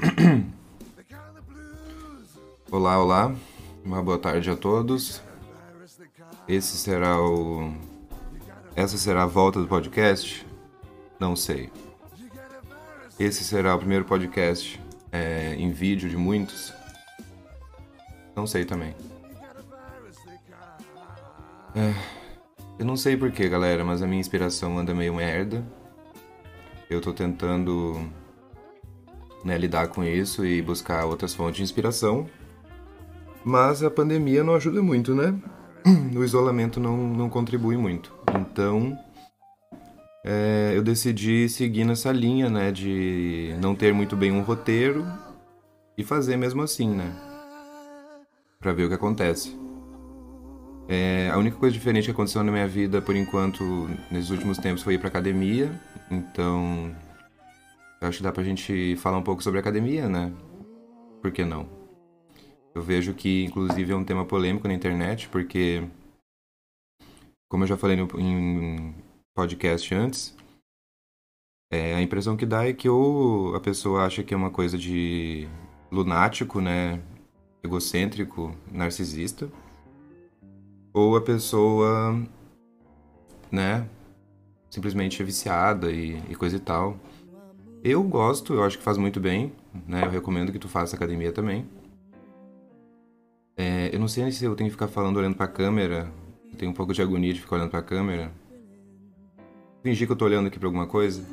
Olá, olá. Uma boa tarde a todos. Esse será o. Essa será a volta do podcast? Não sei. Esse será o primeiro podcast é, em vídeo de muitos? Não sei também. É, eu não sei porquê, galera, mas a minha inspiração anda meio merda. Eu tô tentando né, lidar com isso e buscar outras fontes de inspiração. Mas a pandemia não ajuda muito, né? O isolamento não, não contribui muito. Então, é, eu decidi seguir nessa linha, né? De não ter muito bem um roteiro e fazer mesmo assim, né? Pra ver o que acontece. É, a única coisa diferente que aconteceu na minha vida, por enquanto, nesses últimos tempos, foi ir pra academia. Então, acho que dá pra gente falar um pouco sobre academia, né? Por que não? Eu vejo que, inclusive, é um tema polêmico na internet, porque, como eu já falei no, em podcast antes, é, a impressão que dá é que ou a pessoa acha que é uma coisa de lunático, né? Egocêntrico, narcisista, ou a pessoa, né? Simplesmente é viciada e, e coisa e tal. Eu gosto, eu acho que faz muito bem, né? Eu recomendo que tu faça academia também. É, eu não sei se eu tenho que ficar falando olhando pra câmera. Eu tenho um pouco de agonia de ficar olhando pra câmera. Fingir que eu tô olhando aqui pra alguma coisa.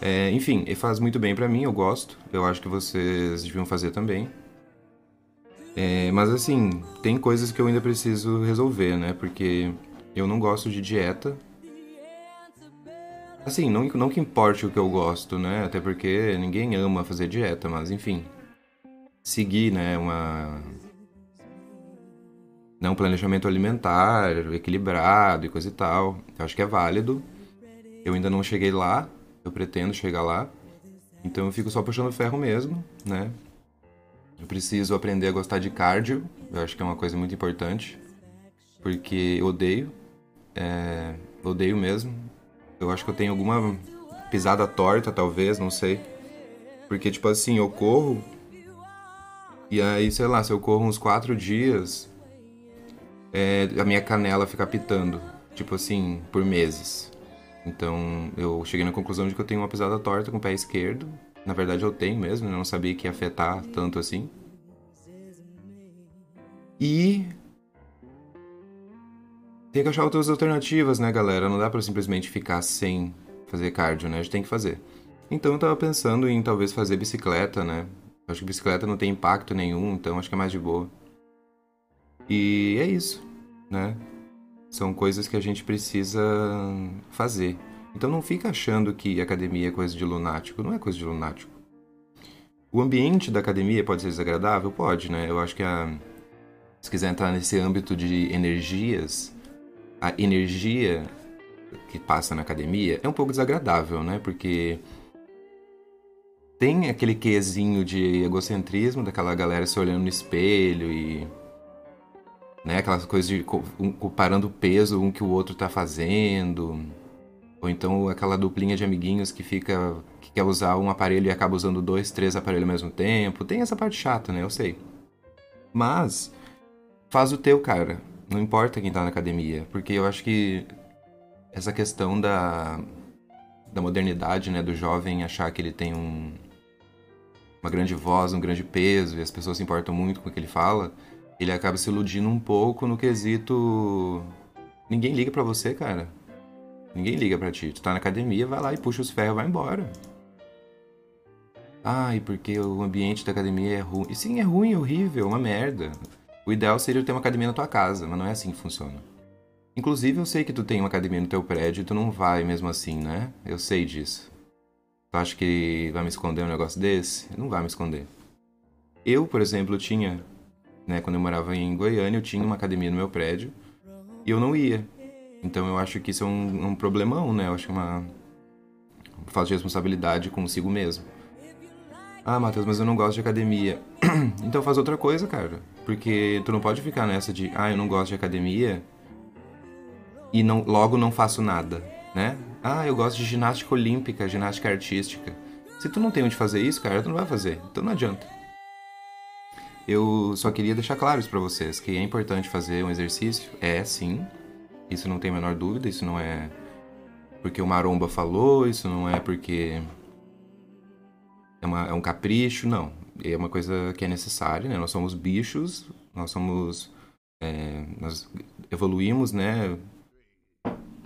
É, enfim, faz muito bem para mim, eu gosto. Eu acho que vocês deviam fazer também. É, mas assim, tem coisas que eu ainda preciso resolver, né? Porque eu não gosto de dieta. Assim, não, não que importe o que eu gosto, né? Até porque ninguém ama fazer dieta, mas enfim. Seguir, né? Uma. Né, um planejamento alimentar equilibrado e coisa e tal. Eu acho que é válido. Eu ainda não cheguei lá, eu pretendo chegar lá. Então eu fico só puxando ferro mesmo, né? Eu preciso aprender a gostar de cardio, eu acho que é uma coisa muito importante. Porque eu odeio, é, odeio mesmo. Eu acho que eu tenho alguma pisada torta, talvez, não sei. Porque, tipo assim, eu corro. E aí, sei lá, se eu corro uns quatro dias, é, a minha canela fica pitando. Tipo assim, por meses. Então, eu cheguei na conclusão de que eu tenho uma pisada torta com o pé esquerdo. Na verdade, eu tenho mesmo, eu não sabia que ia afetar tanto assim. E tem que achar outras alternativas, né, galera? Não dá para simplesmente ficar sem fazer cardio, né? A gente tem que fazer. Então eu tava pensando em talvez fazer bicicleta, né? Acho que bicicleta não tem impacto nenhum, então acho que é mais de boa. E é isso, né? São coisas que a gente precisa fazer. Então não fica achando que academia é coisa de lunático. Não é coisa de lunático. O ambiente da academia pode ser desagradável? Pode, né? Eu acho que a... se quiser entrar nesse âmbito de energias, a energia que passa na academia é um pouco desagradável, né? Porque tem aquele quesinho de egocentrismo daquela galera se olhando no espelho e né, aquelas coisas de comparando o peso um que o outro tá fazendo, ou então aquela duplinha de amiguinhos que fica que quer usar um aparelho e acaba usando dois, três aparelhos ao mesmo tempo. Tem essa parte chata, né? Eu sei. Mas faz o teu, cara. Não importa quem tá na academia, porque eu acho que essa questão da, da modernidade, né, do jovem achar que ele tem um, uma grande voz, um grande peso e as pessoas se importam muito com o que ele fala, ele acaba se iludindo um pouco no quesito ninguém liga para você, cara. Ninguém liga para ti. Tu tá na academia, vai lá e puxa os ferros, vai embora. Ai, porque o ambiente da academia é ruim. E sim, é ruim, é horrível, é uma merda. O ideal seria ter uma academia na tua casa, mas não é assim que funciona. Inclusive, eu sei que tu tem uma academia no teu prédio e tu não vai mesmo assim, né? Eu sei disso. Tu acha que vai me esconder um negócio desse? Não vai me esconder. Eu, por exemplo, tinha, né, quando eu morava em Goiânia, eu tinha uma academia no meu prédio e eu não ia. Então eu acho que isso é um, um problemão, né? Eu acho que é uma falta de responsabilidade consigo mesmo. Ah, Matheus, mas eu não gosto de academia. então faz outra coisa, cara. Porque tu não pode ficar nessa de, ah, eu não gosto de academia e não, logo não faço nada, né? Ah, eu gosto de ginástica olímpica, ginástica artística. Se tu não tem onde fazer isso, cara, tu não vai fazer. Então não adianta. Eu só queria deixar claro isso pra vocês, que é importante fazer um exercício. É, sim. Isso não tem a menor dúvida, isso não é porque o Maromba falou, isso não é porque é, uma, é um capricho, não. É uma coisa que é necessária, né? Nós somos bichos, nós somos... É, nós evoluímos, né?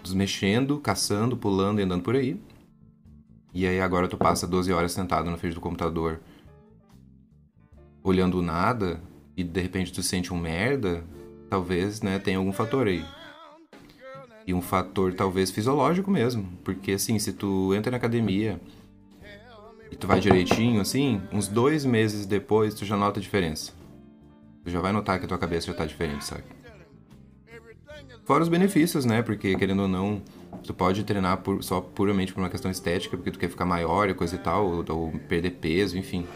Nos mexendo, caçando, pulando e andando por aí. E aí agora tu passa 12 horas sentado na frente do computador olhando nada e de repente tu sente um merda, talvez, né, tenha algum fator aí. E um fator talvez fisiológico mesmo, porque assim, se tu entra na academia e tu vai direitinho, assim, uns dois meses depois tu já nota a diferença. Tu já vai notar que a tua cabeça já tá diferente, sabe? Fora os benefícios, né? Porque, querendo ou não, tu pode treinar por, só puramente por uma questão estética, porque tu quer ficar maior e coisa e tal, ou, ou perder peso, enfim.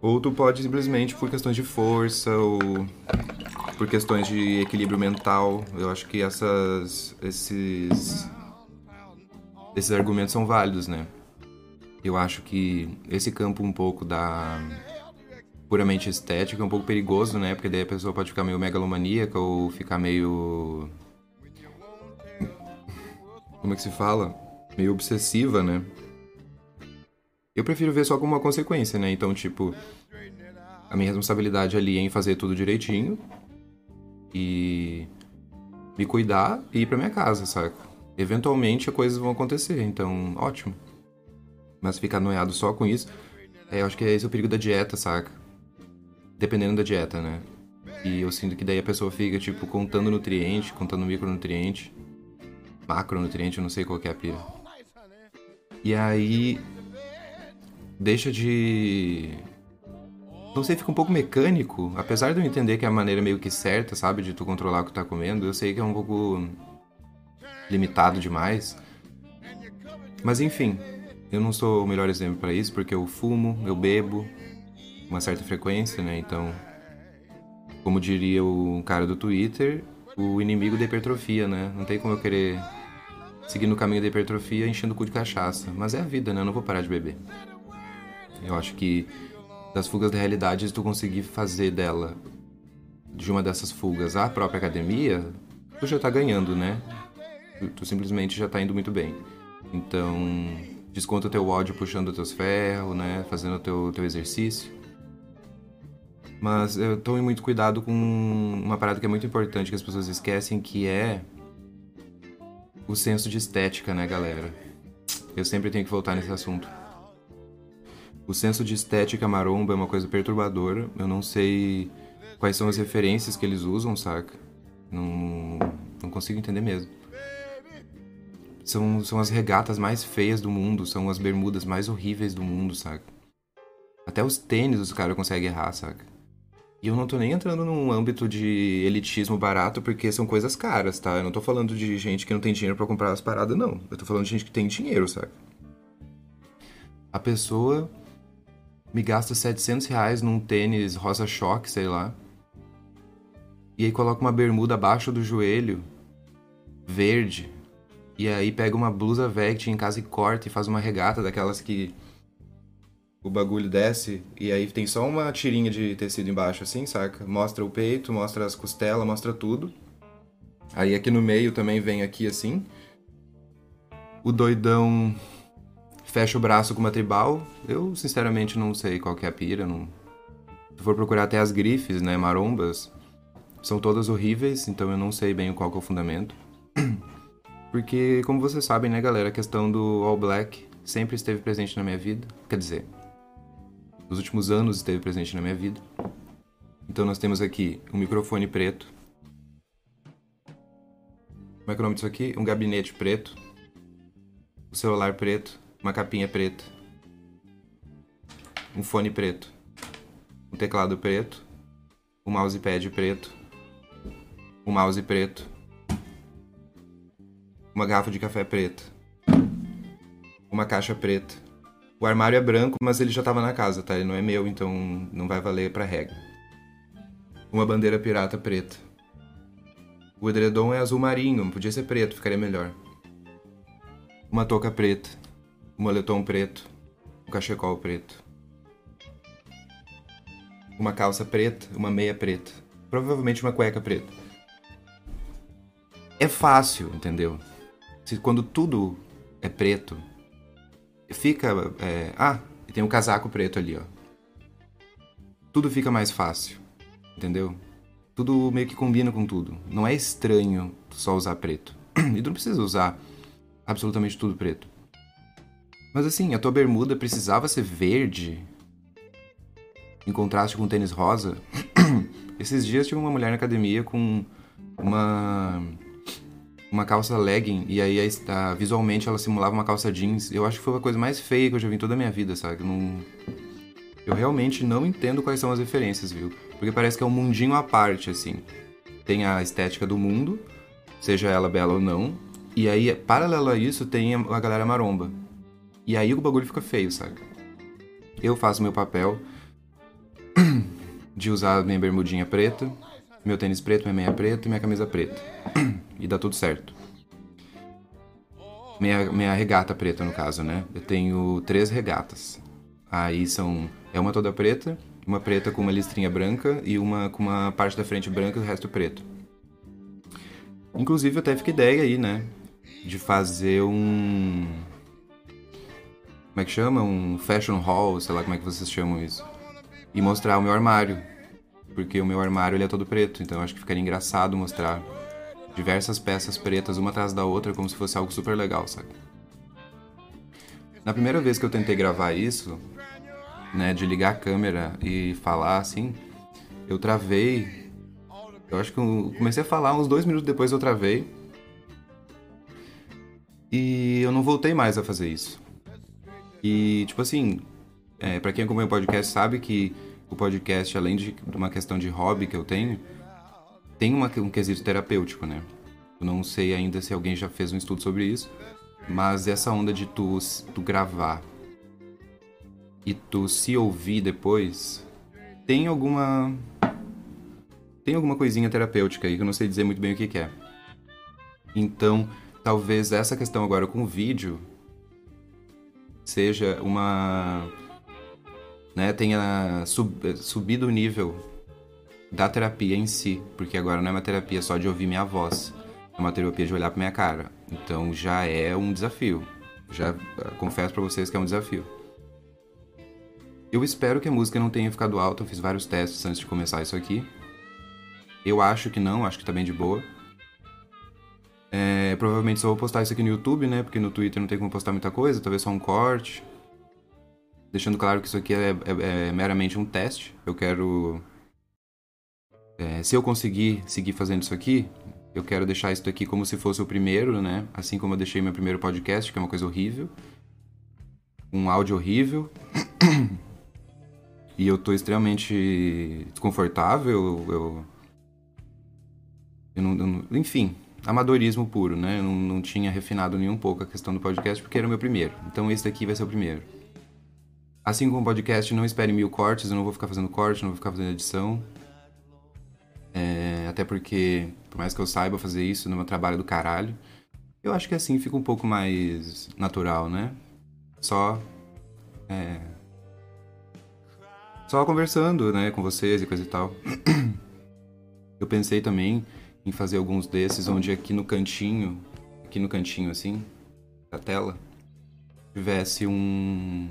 Ou tu pode simplesmente por questões de força ou por questões de equilíbrio mental. Eu acho que essas, esses, esses argumentos são válidos, né? Eu acho que esse campo um pouco da puramente estética é um pouco perigoso, né? Porque daí a pessoa pode ficar meio megalomaníaca ou ficar meio. Como é que se fala? Meio obsessiva, né? Eu prefiro ver só como uma consequência, né? Então, tipo, a minha responsabilidade ali é em fazer tudo direitinho e me cuidar e ir pra minha casa, saca? Eventualmente as coisas vão acontecer, então, ótimo. Mas ficar noiado só com isso, é, eu acho que esse é o perigo da dieta, saca? Dependendo da dieta, né? E eu sinto que daí a pessoa fica, tipo, contando nutriente, contando micronutriente, macronutriente, eu não sei qual que é a pira. E aí deixa de. Não sei, fica um pouco mecânico. Apesar de eu entender que é a maneira meio que certa, sabe, de tu controlar o que tu tá comendo, eu sei que é um pouco limitado demais. Mas enfim, eu não sou o melhor exemplo para isso, porque eu fumo, eu bebo, uma certa frequência, né? Então, como diria o cara do Twitter, o inimigo da hipertrofia, né? Não tem como eu querer seguir no caminho da hipertrofia enchendo o cu de cachaça. Mas é a vida, né? Eu não vou parar de beber. Eu acho que das fugas da realidade, se tu conseguir fazer dela, de uma dessas fugas, a própria academia, tu já tá ganhando, né? Tu, tu simplesmente já tá indo muito bem. Então, desconta teu ódio puxando teus ferros, né? Fazendo teu, teu exercício. Mas eu tomo muito cuidado com uma parada que é muito importante que as pessoas esquecem, que é o senso de estética, né, galera? Eu sempre tenho que voltar nesse assunto. O senso de estética maromba é uma coisa perturbadora. Eu não sei quais são as referências que eles usam, saca? Não, não consigo entender mesmo. São, são as regatas mais feias do mundo, são as bermudas mais horríveis do mundo, saca? Até os tênis os caras conseguem errar, saca? E eu não tô nem entrando num âmbito de elitismo barato, porque são coisas caras, tá? Eu não tô falando de gente que não tem dinheiro para comprar as paradas, não. Eu tô falando de gente que tem dinheiro, saca? A pessoa me gasta 700 reais num tênis rosa choque, sei lá. E aí coloca uma bermuda abaixo do joelho, verde. E aí pega uma blusa vect em casa e corta e faz uma regata daquelas que o bagulho desce e aí tem só uma tirinha de tecido embaixo assim, saca? Mostra o peito, mostra as costelas, mostra tudo. Aí aqui no meio também vem aqui assim. O doidão fecha o braço com uma tribal. Eu, sinceramente, não sei qual que é a pira. Não... Se for procurar até as grifes, né, marombas, são todas horríveis, então eu não sei bem qual que é o fundamento. Porque, como vocês sabem, né, galera, a questão do All Black sempre esteve presente na minha vida. Quer dizer, nos últimos anos esteve presente na minha vida. Então nós temos aqui um microfone preto. Como é que é o nome disso aqui? Um gabinete preto. O celular preto uma capinha preta, um fone preto, um teclado preto, um mousepad preto, um mouse preto, uma garrafa de café preta, uma caixa preta. O armário é branco, mas ele já estava na casa, tá? Ele não é meu, então não vai valer para regra. Uma bandeira pirata preta. O edredom é azul marinho, podia ser preto, ficaria melhor. Uma touca preta um moletom preto, um cachecol preto, uma calça preta, uma meia preta, provavelmente uma cueca preta. É fácil, entendeu? Se, quando tudo é preto, fica. É, ah, tem um casaco preto ali, ó. Tudo fica mais fácil, entendeu? Tudo meio que combina com tudo. Não é estranho só usar preto. E tu não precisa usar absolutamente tudo preto. Mas assim, a tua bermuda precisava ser verde em contraste com tênis rosa. Esses dias tinha uma mulher na academia com uma uma calça legging e aí a, visualmente ela simulava uma calça jeans. Eu acho que foi a coisa mais feia que eu já vi em toda a minha vida, sabe? Não... eu realmente não entendo quais são as referências, viu? Porque parece que é um mundinho à parte, assim. Tem a estética do mundo, seja ela bela ou não. E aí, paralelo a isso, tem a galera maromba. E aí o bagulho fica feio, saca? Eu faço meu papel de usar minha bermudinha preta, meu tênis preto, minha meia preta e minha camisa preta. E dá tudo certo. Minha, minha regata preta, no caso, né? Eu tenho três regatas. Aí são. É uma toda preta, uma preta com uma listrinha branca e uma com uma parte da frente branca e o resto preto. Inclusive, eu até fiquei ideia aí, né? De fazer um. Como é que chama? Um fashion hall, sei lá como é que vocês chamam isso. E mostrar o meu armário. Porque o meu armário ele é todo preto, então acho que ficaria engraçado mostrar diversas peças pretas uma atrás da outra como se fosse algo super legal, sabe? Na primeira vez que eu tentei gravar isso, né, de ligar a câmera e falar assim, eu travei. Eu acho que eu comecei a falar uns dois minutos depois eu travei. E eu não voltei mais a fazer isso. E, tipo assim, é, para quem acompanha o podcast sabe que o podcast, além de uma questão de hobby que eu tenho, tem uma, um quesito terapêutico, né? Eu não sei ainda se alguém já fez um estudo sobre isso, mas essa onda de tu, tu gravar e tu se ouvir depois, tem alguma. Tem alguma coisinha terapêutica aí que eu não sei dizer muito bem o que, que é. Então, talvez essa questão agora com o vídeo seja uma. Né, tenha sub, subido o nível da terapia em si, porque agora não é uma terapia só de ouvir minha voz, é uma terapia de olhar pra minha cara. Então já é um desafio. Já confesso para vocês que é um desafio. Eu espero que a música não tenha ficado alta, eu fiz vários testes antes de começar isso aqui. Eu acho que não, acho que tá bem de boa. É, provavelmente só vou postar isso aqui no YouTube, né? Porque no Twitter não tem como postar muita coisa, talvez só um corte. Deixando claro que isso aqui é, é, é meramente um teste. Eu quero. É, se eu conseguir seguir fazendo isso aqui, eu quero deixar isso aqui como se fosse o primeiro, né? Assim como eu deixei meu primeiro podcast, que é uma coisa horrível. Um áudio horrível. E eu tô extremamente desconfortável. Eu. eu, eu não, enfim, amadorismo puro, né? Eu não, não tinha refinado nem um pouco a questão do podcast porque era o meu primeiro. Então esse daqui vai ser o primeiro. Assim como o podcast, não espere mil cortes, eu não vou ficar fazendo corte, não vou ficar fazendo edição. É, até porque, por mais que eu saiba fazer isso no meu trabalho do caralho, eu acho que assim fica um pouco mais natural, né? Só. É, só conversando, né, com vocês e coisa e tal. Eu pensei também em fazer alguns desses onde aqui no cantinho, aqui no cantinho assim, da tela, tivesse um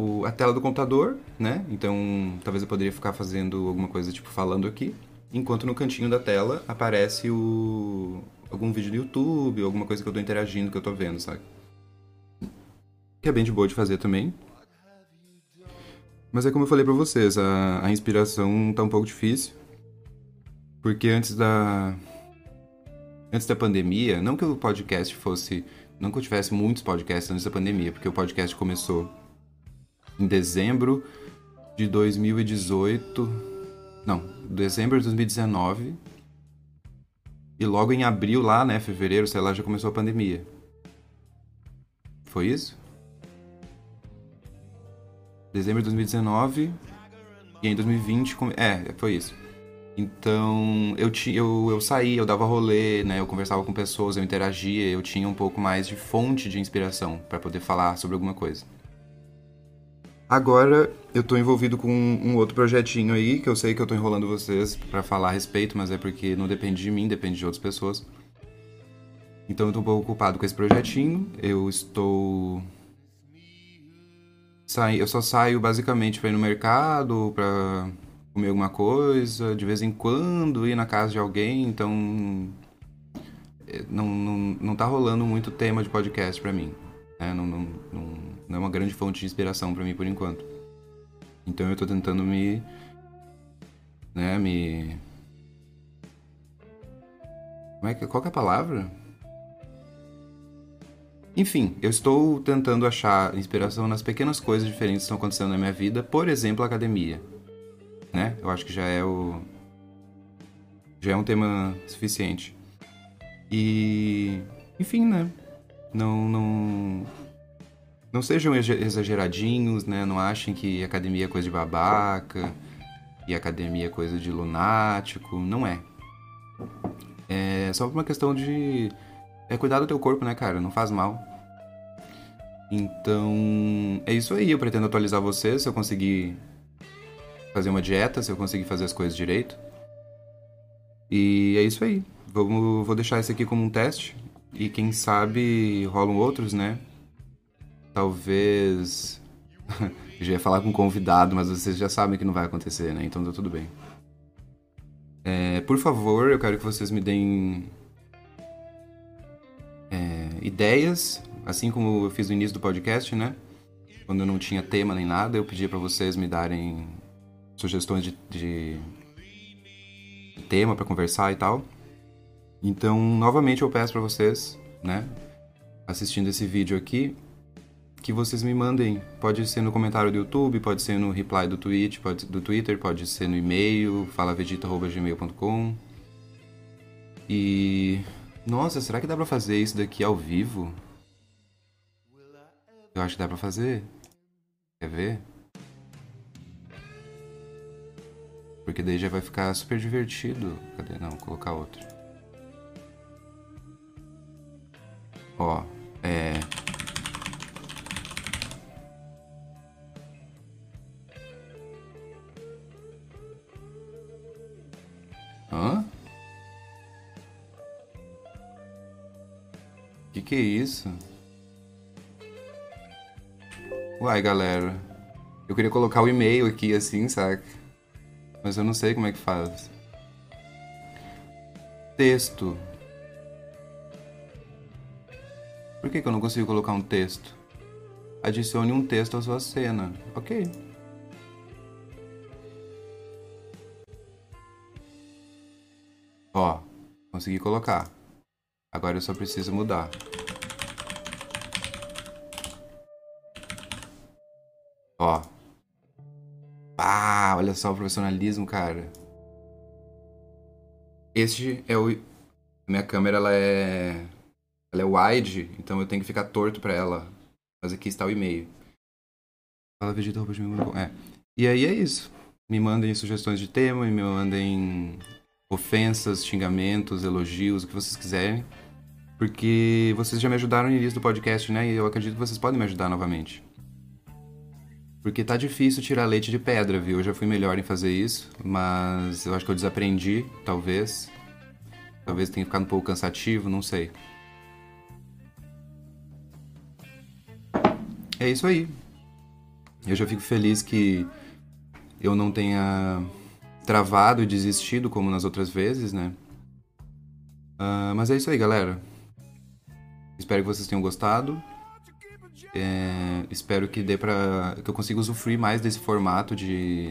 o, a tela do computador, né? Então, talvez eu poderia ficar fazendo alguma coisa tipo falando aqui, enquanto no cantinho da tela aparece o algum vídeo do YouTube, alguma coisa que eu tô interagindo, que eu tô vendo, sabe? Que é bem de boa de fazer também. Mas é como eu falei para vocês, a, a inspiração tá um pouco difícil. Porque antes da. Antes da pandemia, não que o podcast fosse. Não que eu tivesse muitos podcasts antes da pandemia, porque o podcast começou em dezembro de 2018. Não, dezembro de 2019. E logo em abril, lá, né, fevereiro, sei lá, já começou a pandemia. Foi isso? dezembro de 2019 e em 2020 é foi isso então eu tinha eu, eu saía eu dava rolê né eu conversava com pessoas eu interagia eu tinha um pouco mais de fonte de inspiração para poder falar sobre alguma coisa Agora eu tô envolvido com um outro projetinho aí, que eu sei que eu tô enrolando vocês para falar a respeito, mas é porque não depende de mim, depende de outras pessoas. Então eu tô um pouco ocupado com esse projetinho. Eu estou eu só saio basicamente para ir no mercado, para comer alguma coisa, de vez em quando ir na casa de alguém, então é, não, não, não tá rolando muito tema de podcast para mim. Né? Não, não, não, não, é uma grande fonte de inspiração para mim por enquanto. Então eu tô tentando me. né, me. Como é que, qual que é a palavra? Enfim, eu estou tentando achar inspiração nas pequenas coisas diferentes que estão acontecendo na minha vida, por exemplo, a academia. Né? Eu acho que já é o. Já é um tema suficiente. E. Enfim, né? Não. Não, não sejam exageradinhos, né? Não achem que academia é coisa de babaca e academia é coisa de lunático. Não é. É só uma questão de é cuidar do teu corpo, né, cara? Não faz mal. Então, é isso aí. Eu pretendo atualizar você se eu conseguir fazer uma dieta, se eu conseguir fazer as coisas direito. E é isso aí. Vou deixar esse aqui como um teste. E quem sabe rolam outros, né? Talvez. já ia falar com um convidado, mas vocês já sabem que não vai acontecer, né? Então tá tudo bem. É, por favor, eu quero que vocês me deem é, ideias, assim como eu fiz no início do podcast, né? Quando eu não tinha tema nem nada, eu pedia para vocês me darem sugestões de, de tema para conversar e tal. Então, novamente eu peço para vocês, né, assistindo esse vídeo aqui, que vocês me mandem. Pode ser no comentário do YouTube, pode ser no reply do, tweet, pode, do Twitter, pode ser no e-mail, falavegeta.gmail.com. E nossa, será que dá pra fazer isso daqui ao vivo? Eu acho que dá pra fazer. Quer ver? Porque daí já vai ficar super divertido. Cadê? Não, vou colocar outro. Ó, é... Que que é isso? Uai, galera. Eu queria colocar o e-mail aqui assim, saca? Mas eu não sei como é que faz. Texto. Por que, que eu não consigo colocar um texto? Adicione um texto à sua cena. Ok. Ó, consegui colocar. Agora eu só preciso mudar. Ó. Ah, olha só o profissionalismo, cara. Este é o... Minha câmera, ela é... Ela é wide, então eu tenho que ficar torto pra ela. Mas aqui está o e-mail. Fala vegeta.com. É. E aí é isso. Me mandem sugestões de tema, me mandem ofensas, xingamentos, elogios, o que vocês quiserem. Porque vocês já me ajudaram no início do podcast, né? E eu acredito que vocês podem me ajudar novamente. Porque tá difícil tirar leite de pedra, viu? Eu já fui melhor em fazer isso, mas eu acho que eu desaprendi, talvez. Talvez tenha ficado um pouco cansativo, não sei. É isso aí. Eu já fico feliz que eu não tenha travado e desistido como nas outras vezes, né? Uh, mas é isso aí, galera. Espero que vocês tenham gostado. É, espero que dê pra. que eu consiga usufruir mais desse formato de.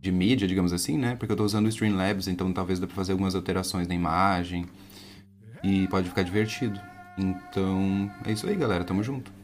de mídia, digamos assim, né? Porque eu tô usando o Streamlabs, então talvez dê pra fazer algumas alterações na imagem. E pode ficar divertido. Então, é isso aí, galera. Tamo junto.